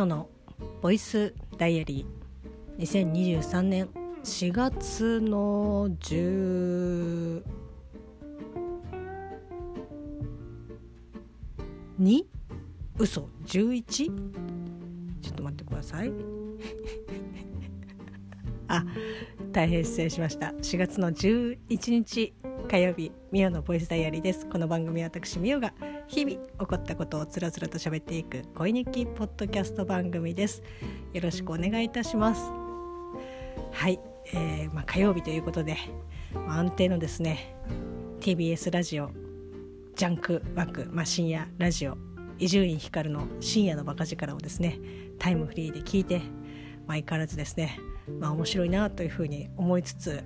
オのボイスダイアリー。2023年4月の12嘘。11? ちょっと待ってください。あ大変失礼しました。4月の11日。火曜日ミオのボイスダイアリーです。この番組は私ミオが日々起こったことをつらつらと喋っていく恋日記ポッドキャスト番組です。よろしくお願いいたします。はい、えー、まあ、火曜日ということで、まあ、安定のですね TBS ラジオジャンク枠、まあ、深夜ラジオ伊集院光の深夜のバカ力をですねタイムフリーで聞いて、相変わらずですね、まあ、面白いなというふうに思いつつ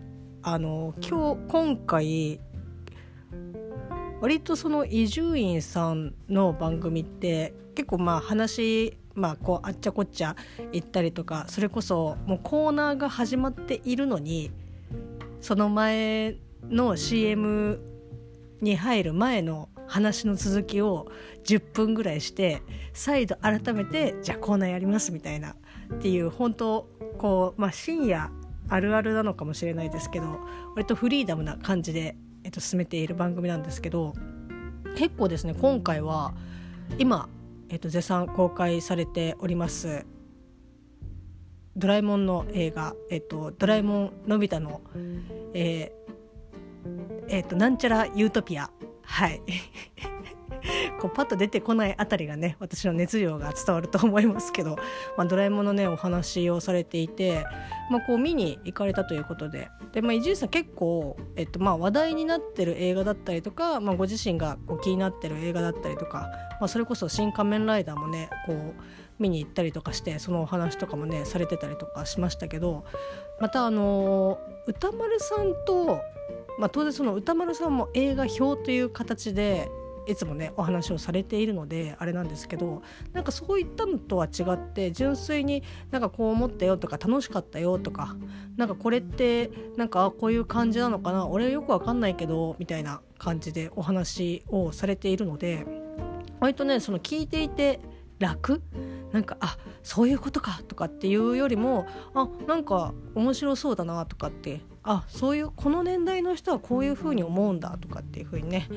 あの今日今回割とその伊集院さんの番組って結構まあ話まあこうあっちゃこっちゃ行ったりとかそれこそもうコーナーが始まっているのにその前の CM に入る前の話の続きを10分ぐらいして再度改めてじゃあコーナーやりますみたいなっていう本当こう、まあ、深夜あるあるなのかもしれないですけど割とフリーダムな感じで、えっと、進めている番組なんですけど結構ですね今回は今、えっと、絶賛公開されておりますドラえもんの映画「えっと、ドラえもんのび太の」えー、えっと、なんちゃらユートピア。はい。こうパッと出てこないあたりがね私の熱量が伝わると思いますけど、まあ、ドラえもんのねお話をされていて、まあ、こう見に行かれたということで。で、まあ、伊集院さん結構、えっとまあ、話題になってる映画だったりとか、まあ、ご自身がこう気になってる映画だったりとか、まあ、それこそ「新仮面ライダー」もねこう見に行ったりとかしてそのお話とかもねされてたりとかしましたけどまたあの歌丸さんとまあ、当然その歌丸さんも映画表という形でいつもねお話をされているのであれなんですけどなんかそういったのとは違って純粋になんかこう思ったよとか楽しかったよとかなんかこれってなんかこういう感じなのかな俺よくわかんないけどみたいな感じでお話をされているので割とねその聞いていて楽？なんかあそういうことかとかっていうよりもあなんか面白そうだなとかってあそういうこの年代の人はこういう風に思うんだとかっていう風にね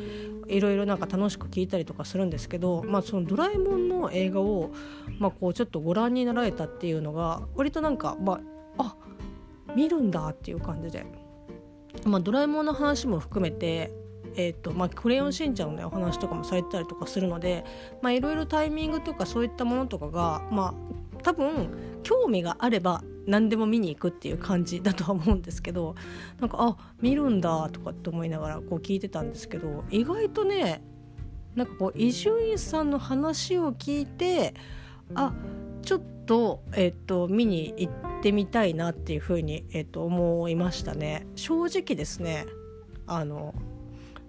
いろいろなんか楽しく聞いたりとかするんですけど、まあ、その「ドラえもん」の映画を、まあ、こうちょっとご覧になられたっていうのが割となんか、まあ、あ見るんだっていう感じで、まあ、ドラえもんの話も含めてえーとまあ、クレヨンしんちゃんの、ね、お話とかもされてたりとかするのでいろいろタイミングとかそういったものとかが、まあ、多分興味があれば何でも見に行くっていう感じだとは思うんですけどなんかあ見るんだとかって思いながらこう聞いてたんですけど意外とねなんかこう伊集院さんの話を聞いてあちょっと,、えーと、見に行ってみたいなっていうふうに、えーと、思いましたね。正直ですねあの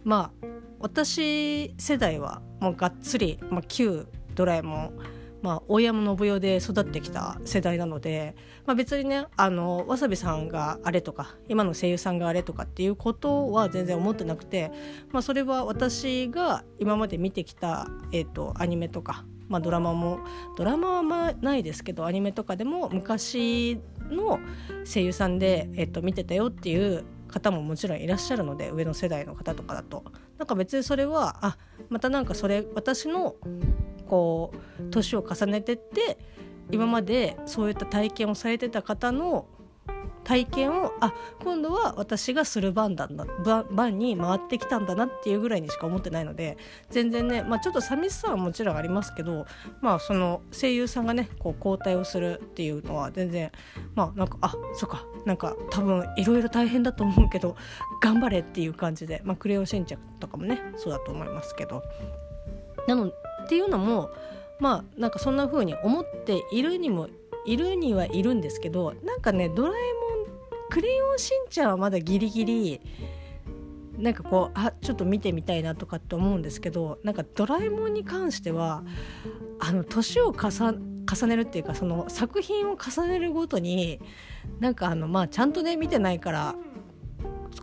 まあ私世代はもうがっつり、まあ、旧ドラえもんまあ、大山信代で育ってきた世代なので、まあ、別にねあのわさびさんがあれとか今の声優さんがあれとかっていうことは全然思ってなくて、まあ、それは私が今まで見てきた、えーと、アニメとか、まあ、ドラマもドラマはまないですけどアニメとかでも昔の声優さんで、えーと見てたよっていう方ももちろんいらっしゃるので上の世代の方とかだと。なんか別にそれはあまたなんかそれ私のこう年を重ねてって今までそういった体験をされてた方の体験をあ今度は私がする番だ番に回ってきたんだなっていうぐらいにしか思ってないので全然ね、まあ、ちょっと寂しさはもちろんありますけど、まあ、その声優さんがねこう交代をするっていうのは全然まあなんかあそっかなんか多分いろいろ大変だと思うけど頑張れっていう感じで、まあ、クレヨンしんちゃんとかもねそうだと思いますけど。なのっていうのもまあなんかそんな風に思っているにもいるにはいるんですけどなんかね「ドラえもんクレヨンしんちゃん」はまだギリギリなんかこうあちょっと見てみたいなとかって思うんですけどなんか「ドラえもん」に関してはあの年を重ねるっていうかその作品を重ねるごとになんかあのまあちゃんとね見てないから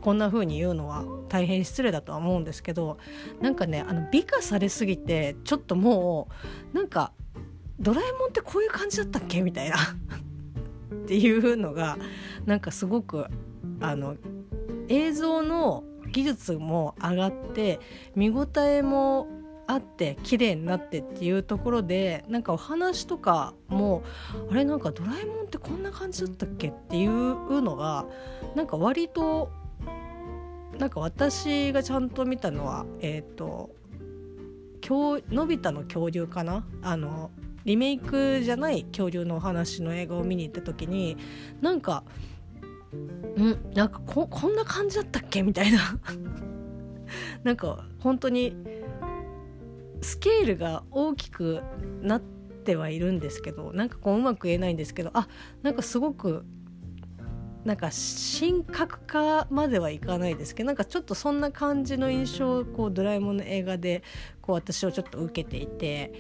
こんな風に言うのは大変失礼だとは思うんですけどなんかねあの美化されすぎてちょっともうなんかドラえもんってこういう感じだったっけ？みたいな。っていうのがなんかすごくあの映像の技術も上がって見応えもあって綺麗になってっていうところでなんかお話とかもあれなんかドラえもんってこんな感じだったっけ？っていうのがなんか割となんか私がちゃんと見たのはえっ、ー、とのび太の恐竜かな？あのリメイクじゃない恐竜のお話の映画を見に行った時になんかんなんかここんな感じだったっけ？みたいな。なんか本当にスケールが大きくなってはいるんですけどなんかこううまく言えないんですけどあなんかすごくなんか神格化まではいかないですけどなんかちょっとそんな感じの印象をこうドラえもんの映画でこう私はちょっと受けていて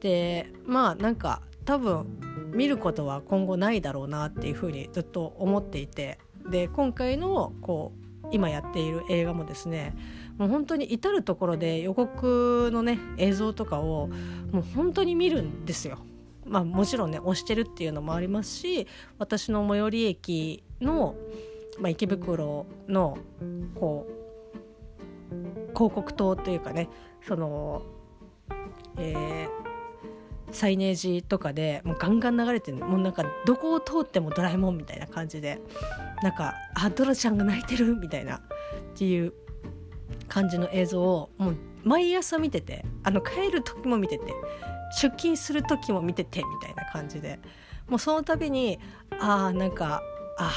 でまあなんか多分見ることは今後ないだろうなっていうふうにずっと思っていてで今回のこう今やっている映画もですねもう本当に至る所で予告のね映像とかをもう本当に見るんですよ。まあ、もちろんね押してるっていうのもありますし私の最寄り駅の、まあ、池袋のこう広告塔というかねその、えー、サイネージとかでもうガンガン流れてるもうなんかどこを通ってもドラえもんみたいな感じでなんかあドラちゃんが泣いてるみたいなっていう感じの映像をもう毎朝見ててあの帰る時も見てて出勤する時も見ててみたいな感じでもうその度にああなんかあ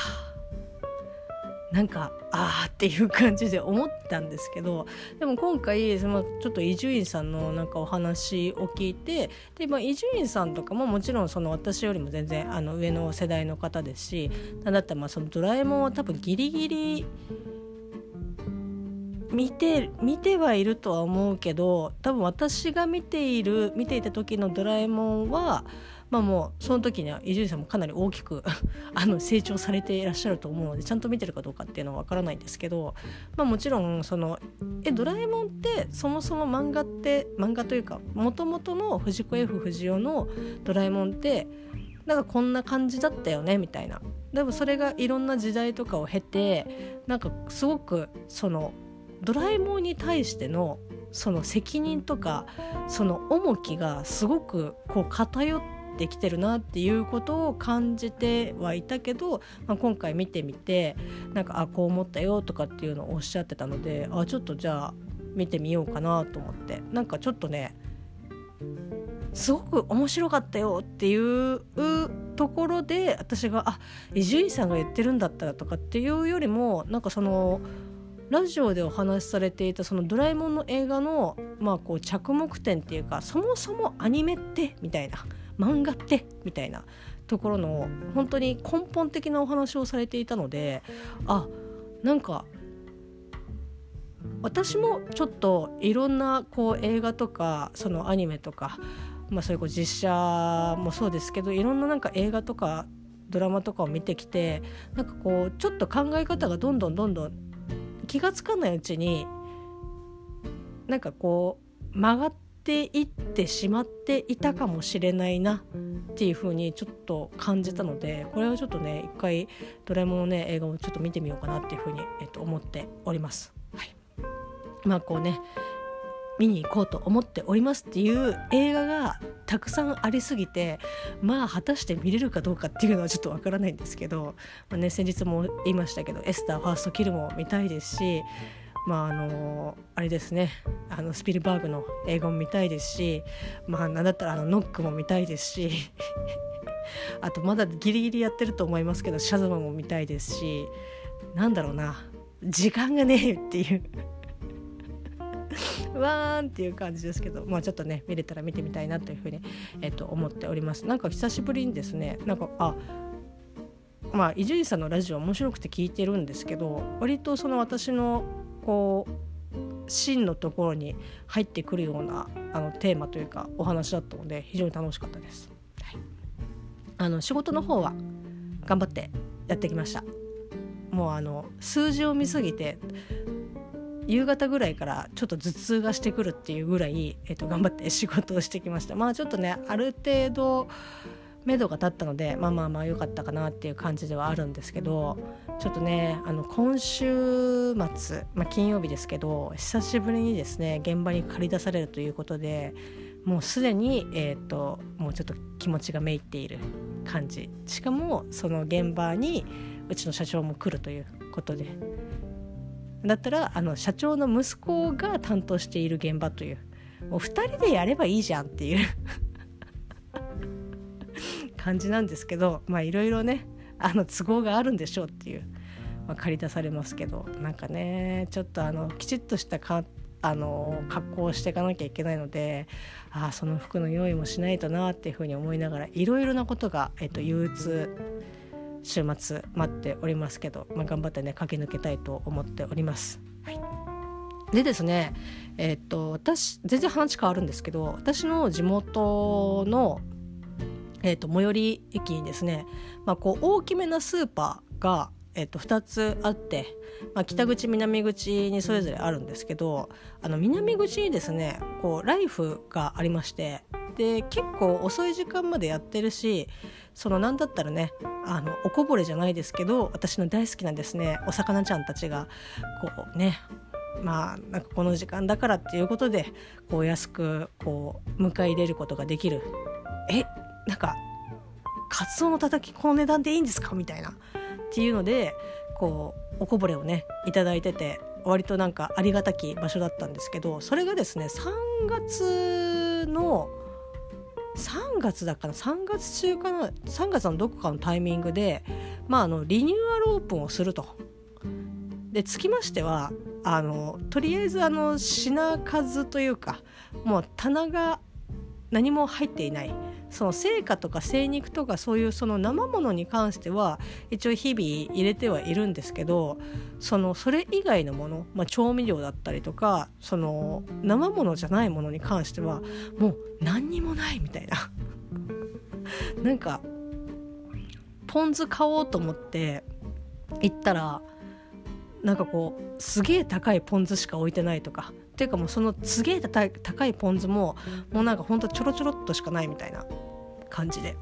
あなんかああっていう感じで思ったんですけどでも今回そのちょっと伊集院さんのなんかお話を聞いてで伊集院さんとかももちろんその私よりも全然あの上の世代の方ですしなんだったらまあそのドラえもんは多分ギリギリ見て見てはいるとは思うけど多分私が見ている見ていた時の「ドラえもんは」まあもうその時には伊集院さんもかなり大きく あの成長されていらっしゃると思うのでちゃんと見てるかどうかっていうのは分からないんですけど、まあ、もちろんそのえドラえもんってそもそも漫画って漫画というかもともとの藤子 F 不二雄の「ドラえもん」ってなんかこんな感じだったよねみたいな。でもそれがいろんな時代とかを経てなんかすごくそのドラえもんに対してのその責任とかその重きがすごくこう偏ってきてるなっていうことを感じてはいたけど、まあ、今回見てみてなんかあこう思ったよとかっていうのをおっしゃってたのであちょっとじゃあ見てみようかなと思って。なんかちょっとねすごく面白かったよっていうところで私があ伊集院さんが言ってるんだったらとかっていうよりもなんかそのラジオでお話しされていたそのドラえもんの映画の、まあ、こう着目点っていうかそもそもアニメって？みたいな。漫画って？みたいなところの本当に根本的なお話をされていたのであなんか私もちょっといろんなこう映画とかそのアニメとか、まあ、そういう実写もそうですけどいろんななんか映画とかドラマとかを見てきてなんかこうちょっと考え方がどんどんどんどん気が付かないうちになんかこう曲がっていってしまっていたかもしれないなっていう風にちょっと感じたのでこれはちょっとね一回ドラえもんのね映画をちょっと見てみようかなっていう風に、えっと、思っております。はい、まあこうね見に行こうと思っておりますっていう映画がたくさんありすぎてまあ果たして見れるかどうかっていうのはちょっとわからないんですけど、まあね、先日も言いましたけどエスターファーストキルも見たいですしまああのあれですね。あのスピルバーグの映画も見たいですしまあなんだったらあのノックも見たいですし あとまだギリギリやってると思いますけどシャズマも見たいですしなんだろうな。時間がねえっていう。わーんっていう感じですけどまあちょっとね見れたら見てみたいなというふうに、えっと、思っております。なんか久しぶりにですねなんかあまあ伊集院さんのラジオ面白くて聞いてるんですけど割とその私のこう真のところに入ってくるようなあのテーマというかお話だったので非常に楽しかったです。はい、あの仕事の方は頑張ってやってきました。もうあの数字を見すぎて夕方ぐらいからちょっと頭痛がしてくるっていうぐらい、えー、と頑張って仕事をしてきましたまあちょっとねある程度目処が立ったのでまあまあまあ良かったかなっていう感じではあるんですけどちょっとねあの今週末、まあ、金曜日ですけど久しぶりにですね現場に駆り出されるということでもうすでに、えーと、もうちょっと気持ちがめいっている感じ。しかもその現場にうちの社長も来るということで。だったらあの社長の息子が担当している現場という。もう2人でやればいいじゃんっていう。感じなんですけどまあいろいろねあの都合があるんでしょうっていう、まあ、借り出されますけどなんかねちょっとあのきちっとしたかあの格好をしていかなきゃいけないのでああその服の用意もしないとなっていうふうに思いながらいろいろなことが、えっと、憂鬱週末待っておりますけど、まあ、頑張ってね駆け抜けたいと思っております。はい、でですねえっと私全然話変わるんですけど私の地元の、えっと、最寄り駅にですね、まあ、こう大きめなスーパーがえっと、2つあって、まあ、北口南口にそれぞれあるんですけどあの南口にですねこうライフがありましてで結構遅い時間までやってるしそのなんだったらねあのおこぼれじゃないですけど私の大好きなですねお魚ちゃんたちがこうねまあなんかこの時間だからっていうことでこう安くこう迎え入れることができる。えなんかカツオのたたきこの値段でいいんですか？みたいな。っていうのでこうおこぼれをね頂いてて割となんかありがたき場所だったんですけどそれがですね3月の3月だから3月中かな？3月のどこかのタイミングで、まあ、あのリニューアルオープンをすると。でつきましてはあのとりあえずあの品数というかもう棚が何も入っていない。その成果とか精肉とかそういうその生ものに関しては一応日々入れてはいるんですけどそのそれ以外のもの、まあ、調味料だったりとかその生ものじゃないものに関してはもう何にもないみたいな。なんかポン酢買おうと思って行ったらなんかこうすげえ高いポン酢しか置いてないとかっていうかもうそのすげえ高いポン酢ももうなんかほんとちょろちょろっとしかないみたいな感じで。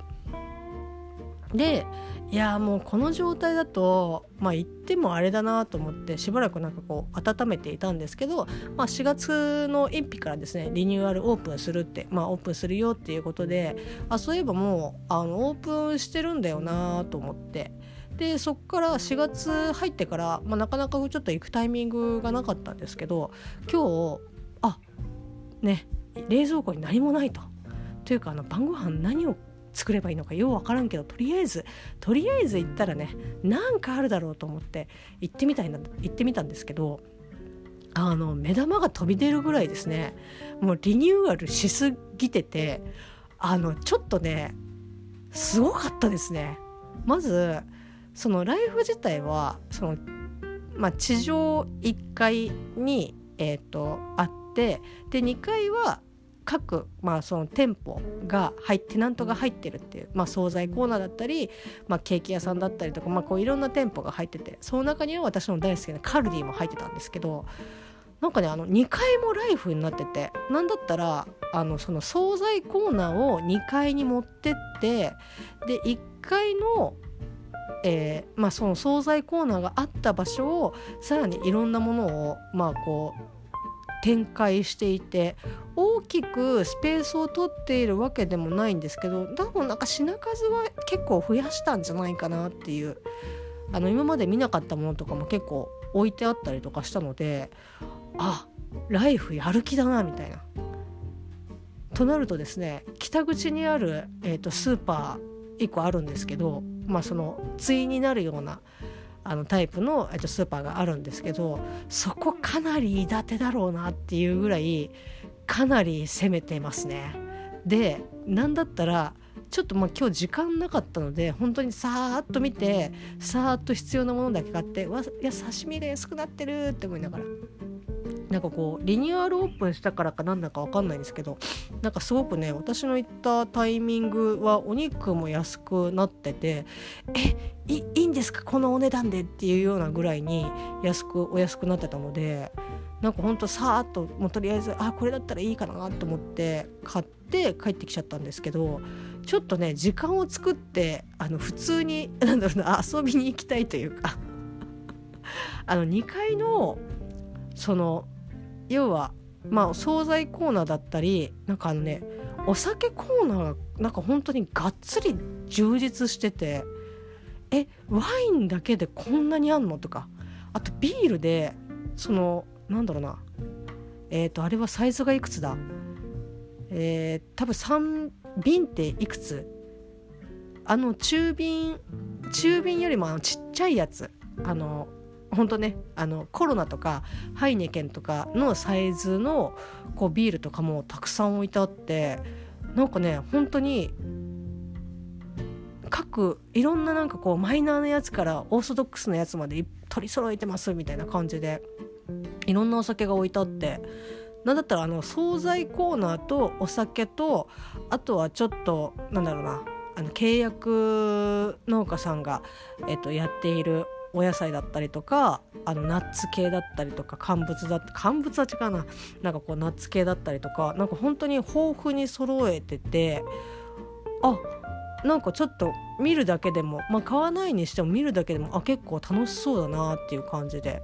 でいやもうこの状態だとまあ行ってもあれだなと思ってしばらくなんかこう温めていたんですけど、まあ、4月の1日からですねリニューアルオープンするってまあオープンするよっていうことであそういえばもうあのオープンしてるんだよなと思ってでそこから4月入ってから、まあ、なかなかちょっと行くタイミングがなかったんですけど今日あね冷蔵庫に何もないと。というかあの晩ご飯何を作ればいいのかよう分からんけどとりあえずとりあえず行ったらねなんかあるだろうと思って行ってみたいな行ってみたんですけどあの目玉が飛び出るぐらいですねもうリニューアルしすぎててあのちょっとねすごかったですね。まずそのライフ自体はその、まあ、地上1階に、えーと、あってで2階は各、まあ、その店舗が入ってテナントが入ってるっていう、まあ、惣菜コーナーだったり、まあ、ケーキ屋さんだったりとか、まあ、こういろんな店舗が入っててその中には私の大好きなカルディも入ってたんですけどなんかねあの2階もライフになっててなんだったらあのその惣菜コーナーを2階に持ってってで1階のえーまあ、その惣菜コーナーがあった場所をさらにいろんなものを、まあ、こう展開していて大きくスペースを取っているわけでもないんですけど多分なんか品数は結構増やしたんじゃないかなっていうあの今まで見なかったものとかも結構置いてあったりとかしたのであライフやる気だなみたいな。となるとですね北口にある、えーとスーパー1個あるんですけどまあ、その対になるようなあのタイプの、スーパーがあるんですけどそこかなり韋手だろうなっていうぐらいかなり攻めてますね。で何だったらちょっとまあ今日時間なかったので本当にさーっと見てさーっと必要なものだけ買ってわいや刺身が安くなってるって思いながらなんかこうリニューアルオープンしたからかなんだか分かんないんですけどなんかすごくね私の行ったタイミングはお肉も安くなっててえいいいんですか？このお値段でっていうようなぐらいに安くお安くなってたのでなんかほんとさーっともうとりあえずあこれだったらいいかなと思って買って帰ってきちゃったんですけどちょっとね時間を作ってあの普通に なんだろうな遊びに行きたいというかあの2階のその要はまあ惣菜コーナーだったりなんかあのねお酒コーナーがなんか本当にがっつり充実しててえワインだけでこんなにあんのとかあとビールでそのなんだろうなえっ、ー、とあれはサイズがいくつだ？えー、多分3瓶っていくつ？あの中瓶中瓶よりもあのちっちゃいやつ。あの本当ねあのコロナとかハイネケンとかのサイズのこうビールとかもたくさん置いてあってなんかね本当に各いろんななんかこうマイナーなやつからオーソドックスなやつまで取り揃えてますみたいな感じでいろんなお酒が置いてあってなんだったらあの惣菜コーナーとお酒とあとはちょっとなんだろうなあの契約農家さんが、えっと、やっているお野菜だったりとかあのナッツ系だったりとか乾物だった乾物は違うな。なんかこうナッツ系だったりとかなんか本当に豊富に揃えててあなんかちょっと見るだけでもまあ買わないにしても見るだけでもあ結構楽しそうだなっていう感じで。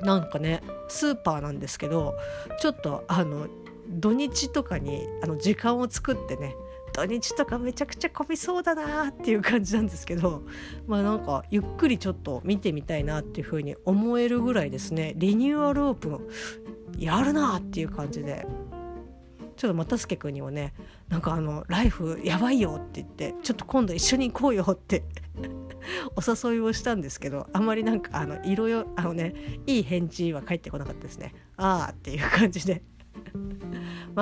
なんかねスーパーなんですけどちょっとあの土日とかにあの時間を作ってね土日とかめちゃくちゃ混みそうだなっていう感じなんですけどまあなんかゆっくりちょっと見てみたいなっていうふうに思えるぐらいですねリニューアルオープンやるなっていう感じで。ちょっと又助君にもねなんかあの「ライフやばいよ」って言って「ちょっと今度一緒に行こうよ」って お誘いをしたんですけどあまりなんかあの色よあのねいい返事は返ってこなかったですね。ああっていう感じで。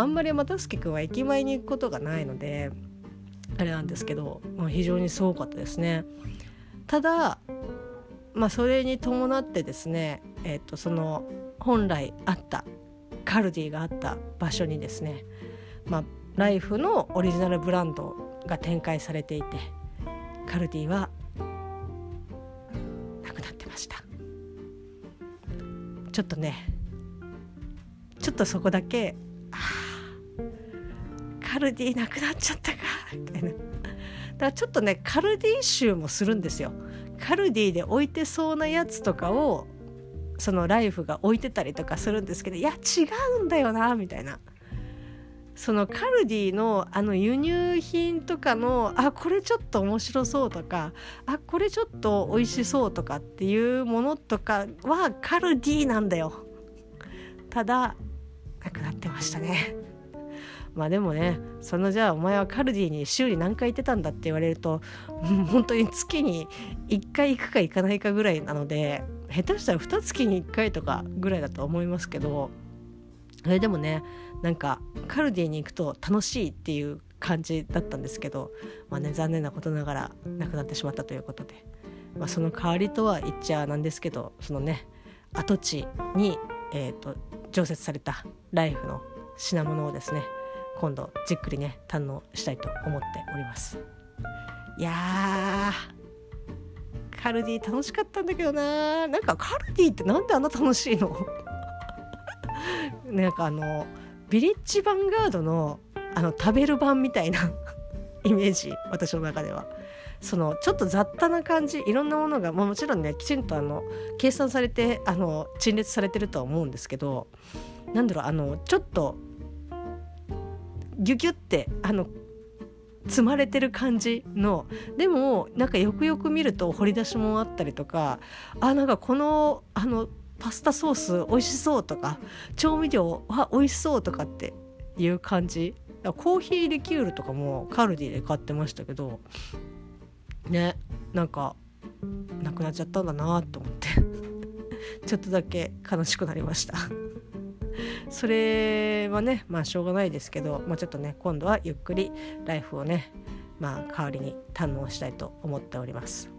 あ、んまり又助君は駅前に行くことがないのであれなんですけど、まあ、非常にすごかったですね。ただ、まあ、それに伴ってですね、えー、とその本来あったカルディがあった場所にですね、まあ、ライフのオリジナルブランドが展開されていてカルディはなくなってましたちょっとねちょっとそこだけああカルディなくなっちゃったか。みたいな。だからちょっとねカルディ集もするんですよ。カルディで置いてそうなやつとかをそのライフが置いてたりとかするんですけどいや違うんだよなみたいな。そのカルディのあの輸入品とかのあこれちょっと面白そうとかあこれちょっと美味しそうとかっていうものとかはカルディなんだよ。ただなくなってましたね。まあでもねそのじゃあお前はカルディに週に何回行ってたんだって言われると 本当に月に1回行くか行かないかぐらいなので下手したら2月に1回とかぐらいだと思いますけどそれでもねなんかカルディに行くと楽しいっていう感じだったんですけどまあね残念なことながらなくなってしまったということで、まあ、その代わりとは言っちゃなんですけどそのね跡地に、えーと常設されたライフの品物をですね今度じっくりね堪能したいと思っております。いやカルディ楽しかったんだけどななんかカルディってなんであんな楽しいの？なんかあのビレッジヴァンガードのあの食べる版みたいな イメージ私の中では。そのちょっと雑多な感じいろんなものが、まあ、もちろんねきちんとあの計算されてあの陳列されてるとは思うんですけどなんだろうあのちょっとギュギュってあの積まれてる感じのでもなんかよくよく見ると掘り出しもあったりとかあなんかこのあのパスタソース美味しそうとか調味料は美味しそうとかっていう感じ。コーヒーリキュールとかもカルディで買ってましたけどねなんかなくなっちゃったんだなと思って ちょっとだけ悲しくなりました。それはねまあしょうがないですけど、まあ、ちょっとね今度はゆっくりライフをねまあ代わりに堪能したいと思っております。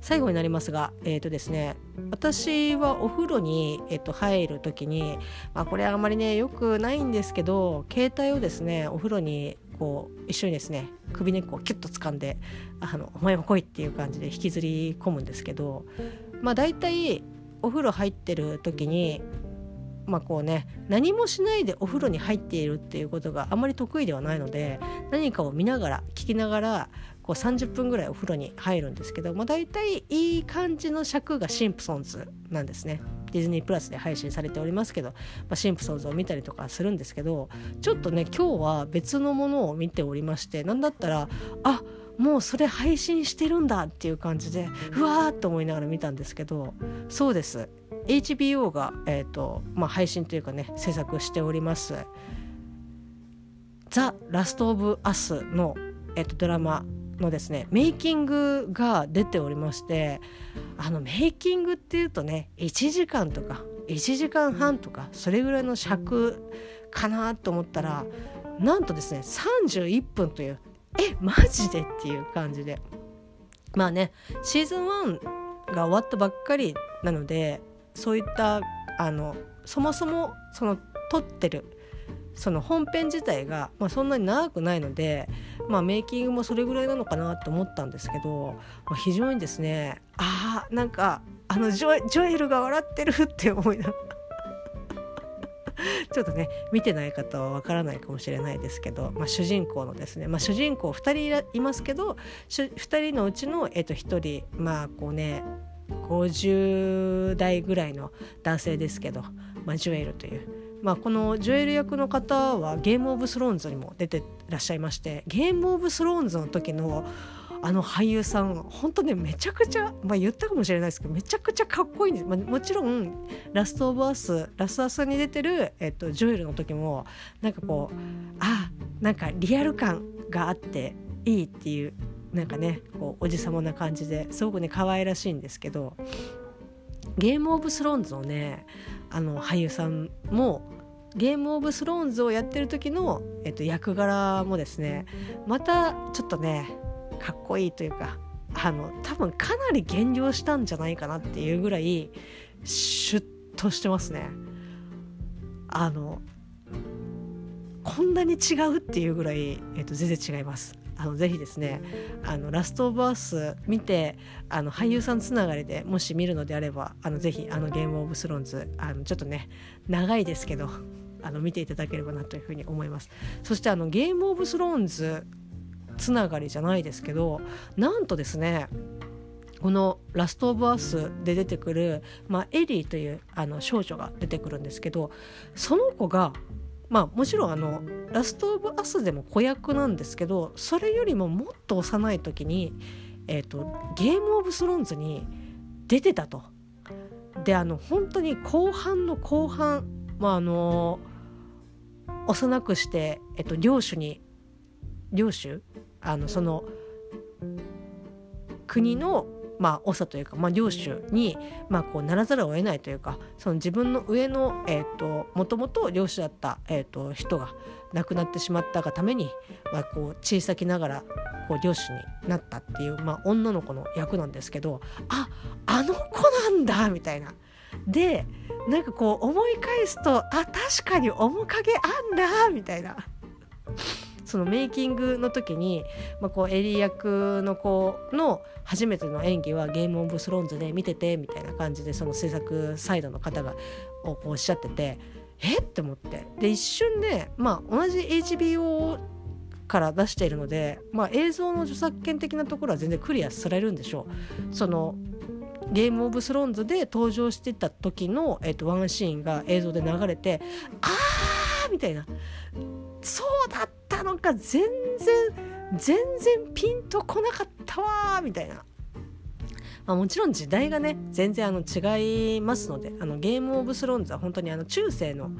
最後になりますがえっ、ー、とですね私はお風呂に、えー、と入る時に、まあ、これあまりねよくないんですけど携帯をですねお風呂にこう一緒にですね首根っこをキュッと掴んで「あのお前も来い」っていう感じで引きずり込むんですけどまあ大体お風呂入ってる時にまあこうね何もしないでお風呂に入っているっていうことがあまり得意ではないので何かを見ながら聞きながらこう30分ぐらいお風呂に入るんですけど、まあ、大体いい感じの尺がシンプソンズなんですね。ディズニープラスで配信されておりますけど、まあ、シンプソンズを見たりとかするんですけどちょっとね今日は別のものを見ておりまして何だったらあもうそれ配信してるんだっていう感じでうわーっと思いながら見たんですけどそうです HBO が、えーとまあ、配信というかね制作しております「ザ・ラスト・オブ・アスの」えーと、ドラマのですねメイキングが出ておりましてあのメイキングっていうとね1時間とか1時間半とかそれぐらいの尺かなと思ったらなんとですね31分というえマジでっていう感じで。まあねシーズン1が終わったばっかりなのでそういったあのそもそもその撮ってるその本編自体が、まあ、そんなに長くないので、まあ、メイキングもそれぐらいなのかなと思ったんですけど、まあ、非常にですねあなんかあのジョジョエルが笑ってるって思いながらちょっとね見てない方はわからないかもしれないですけど、まあ、主人公のですね、まあ、主人公2人いますけど2人のうちの、えー、と1人まあこうね50代ぐらいの男性ですけど、まあ、ジュエルという。まあ、このジュエル役の方はゲームオブスローンズにも出てらっしゃいましてゲームオブスローンズの時のあの俳優さん本当ねめちゃくちゃ、まあ、言ったかもしれないですけどめちゃくちゃかっこいいんです、まあ、もちろんラスト・オブ・アスラスト・アスに出てる、えっと、ジョエルの時もなんかこうあなんかリアル感があっていいっていうなんかねこうおじさまな感じですごくね可愛らしいんですけどゲーム・オブ・スローンズのねあの俳優さんもゲーム・オブ・スローンズをやってる時の、えっと、役柄もですねまたちょっとねかっこいいというかあの多分かなり減量したんじゃないかなっていうぐらいシュッとしてますね。あのこんなに違うっていうぐらい、えっと、全然違います。あのぜひですねあのラストオブアース見てあの俳優さんつながりでもし見るのであればあのぜひあのゲームオブスローンズあのちょっとね長いですけどあの見ていただければなというふうに思います。そしてあのゲームオブスローンズつながりじゃないですけどなんとですねこの「ラスト・オブ・アース」で出てくる、まあ、エリーというあの少女が出てくるんですけどその子がまあもちろんあの「ラスト・オブ・アス」でも子役なんですけどそれよりももっと幼い時に、えーと、ゲーム・オブ・スローンズに出てたと。であの本当に後半の後半、まあ、あの幼くして、えっと、領主に領主？あのその国のまあ、長というか、まあ、領主に、まあ、こうならざるを得ないというかその自分の上の、えーと、もともと領主だった、えーと、人が亡くなってしまったがために、まあ、こう小さきながらこう領主になったっていう、まあ、女の子の役なんですけどああの子なんだみたいな。でなんかこう思い返すとあ確かに面影あんだみたいな。そのメイキングの時に、まあ、こうエリー役の子の初めての演技はゲームオブスローンズで見ててみたいな感じでその制作サイドの方がおっしゃっててえっ？て思って。で一瞬で、まあ、同じ HBO から出しているので、まあ、映像の著作権的なところは全然クリアされるんでしょう。そのゲームオブスローンズで登場してた時の、えっと、ワンシーンが映像で流れてあーみたいな。そうだったのか全然全然ピンとこなかったわみたいな。まあ、もちろん時代がね全然あの違いますのであのゲームオブスローンズは本当にあの中世の、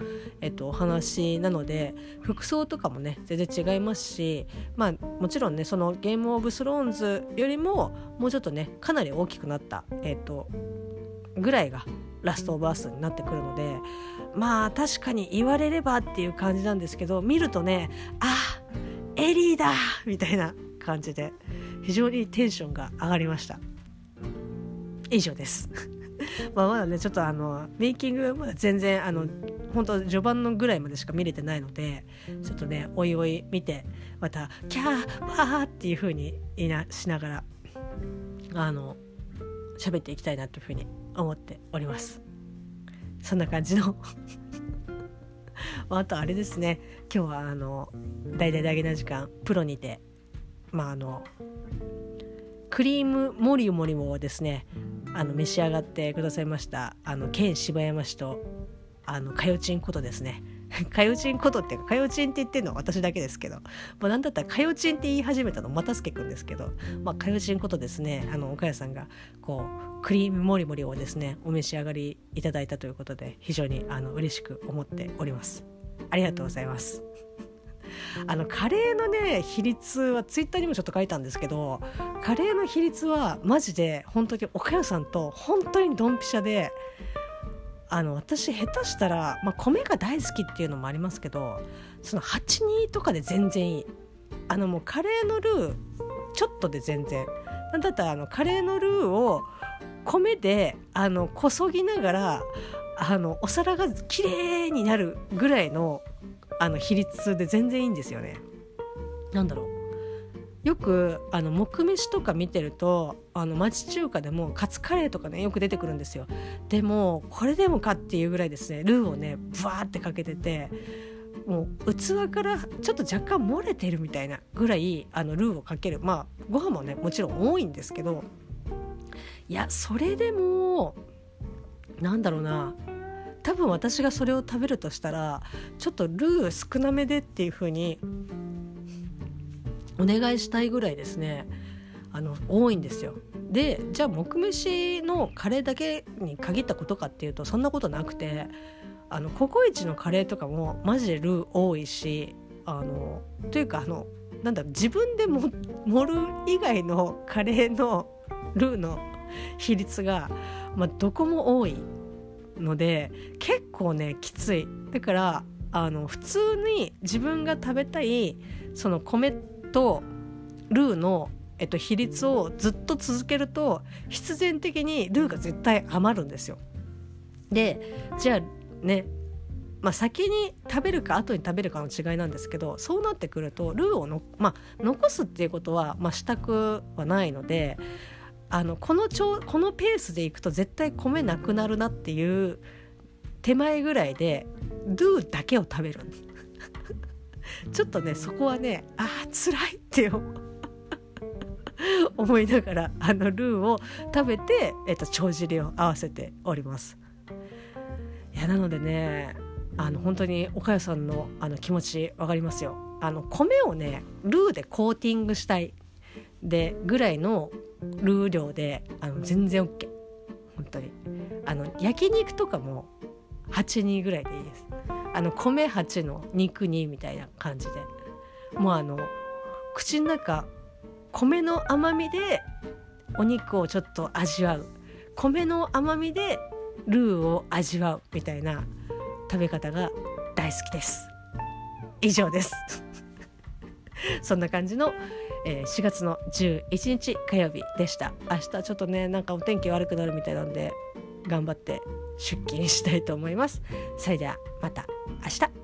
えっと、お話なので服装とかもね全然違いますし、まあ、もちろんねそのゲームオブスローンズよりももうちょっとねかなり大きくなった、えっと、ぐらいがラストオブアースになってくるのでまあ確かに言われればっていう感じなんですけど見るとねあエリーだみたいな感じで非常にテンションが上がりました。以上です。まあまだねちょっとあのメイキングまだ全然あの本当序盤のぐらいまでしか見れてないのでちょっとねおいおい見てまた「キャーわー」っていう風にいなしながらあの喋っていきたいなというふうに思っております。そんな感じの。あとあれですね。今日はあの大々大げな時間プロにてまああのクリームもりもりもですねあの召し上がってくださいましたあの県柴山市とあのかよちんことですね。かよちんことっていうかかよちんって言ってるのは私だけですけど、まあ、なんだったらかよちんって言い始めたのまたすけくんですけど、まあ、かよちんことですねあの岡谷さんがこうクリームもりもりをですねお召し上がりいただいたということで非常にあの嬉しく思っております。ありがとうございます。あのカレーのね比率はツイッターにもちょっと書いたんですけどカレーの比率はマジで本当に岡谷さんと本当にドンピシャであの私下手したら、まあ、米が大好きっていうのもありますけどその82とかで全然いい。あのもうカレーのルーちょっとで全然。なんだったらあのカレーのルーを米であのこそぎながらあのお皿が綺麗になるぐらいのあの比率で全然いいんですよね。なんだろう。よくあの木飯とか見てるとあの町中華でもカツカレーとかねよく出てくるんですよ。でもこれでもかっていうぐらいですねルーをねブワーってかけててもう器からちょっと若干漏れてるみたいなぐらいあのルーをかける。まあご飯もねもちろん多いんですけどいやそれでもなんだろうな多分私がそれを食べるとしたらちょっとルー少なめでっていう風にお願いしたいぐらいですねあの多いんですよ。でじゃあ木飯のカレーだけに限ったことかっていうとそんなことなくてあのココイチのカレーとかもマジでルー多いしあのというかあのなんだ自分でも盛る以外のカレーのルーの比率が、まあ、どこも多いので結構ねきついだからあの普通に自分が食べたいその米とルーの、えっと、比率をずっと続けると必然的にルーが絶対余るんですよ。でじゃあねまあ、先に食べるか後に食べるかの違いなんですけどそうなってくるとルーをの、まあ、残すっていうことは、まあ、したくはないのであのこのちょこのペースでいくと絶対米なくなるなっていう手前ぐらいでルーだけを食べるんですちょっとねそこはねああ辛いって思 いながらあのルーを食べて、えっと、帳尻を合わせております。いやなのでねあの本当に岡谷さんのあの気持ち分かりますよ。あの米をねルーでコーティングしたい。でぐらいのルー量であの全然 OK 本当に。あの焼肉とかも8人ぐらいでいいです。あの米8の肉2みたいな感じで。もうあの口の中米の甘みでお肉をちょっと味わう。米の甘みでルーを味わうみたいな食べ方が大好きです。以上です。そんな感じのえー、4月の11日火曜日でした。明日ちょっとねなんかお天気悪くなるみたいなんで頑張って出勤したいと思います。それではまた明日。